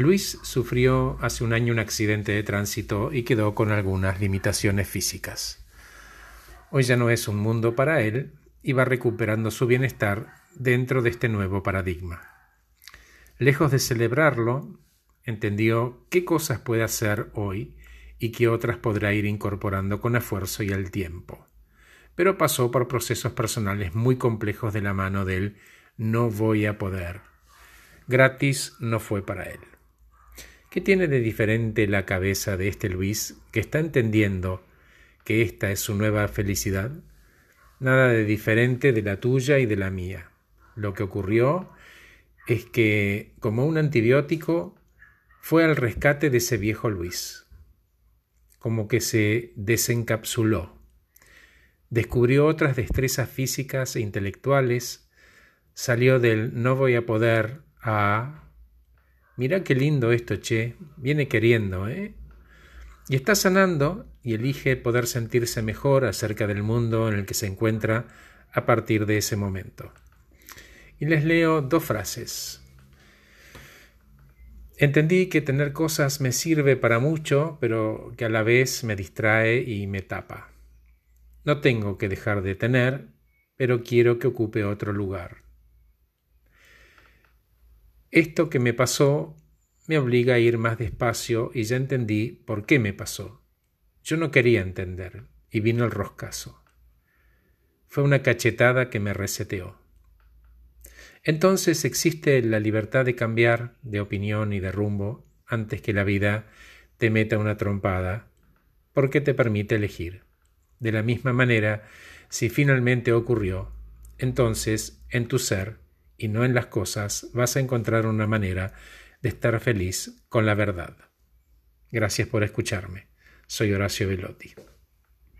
Luis sufrió hace un año un accidente de tránsito y quedó con algunas limitaciones físicas. Hoy ya no es un mundo para él y va recuperando su bienestar dentro de este nuevo paradigma. Lejos de celebrarlo, entendió qué cosas puede hacer hoy y qué otras podrá ir incorporando con esfuerzo y el tiempo. Pero pasó por procesos personales muy complejos de la mano del no voy a poder. Gratis no fue para él. ¿Qué tiene de diferente la cabeza de este Luis que está entendiendo que esta es su nueva felicidad? Nada de diferente de la tuya y de la mía. Lo que ocurrió es que, como un antibiótico, fue al rescate de ese viejo Luis, como que se desencapsuló, descubrió otras destrezas físicas e intelectuales, salió del no voy a poder a Mirá qué lindo esto, che. Viene queriendo, ¿eh? Y está sanando y elige poder sentirse mejor acerca del mundo en el que se encuentra a partir de ese momento. Y les leo dos frases. Entendí que tener cosas me sirve para mucho, pero que a la vez me distrae y me tapa. No tengo que dejar de tener, pero quiero que ocupe otro lugar. Esto que me pasó me obliga a ir más despacio y ya entendí por qué me pasó. Yo no quería entender y vino el roscazo. Fue una cachetada que me reseteó. Entonces existe la libertad de cambiar de opinión y de rumbo antes que la vida te meta una trompada, porque te permite elegir. De la misma manera, si finalmente ocurrió, entonces en tu ser y no en las cosas, vas a encontrar una manera de estar feliz con la verdad. Gracias por escucharme. Soy Horacio Velotti.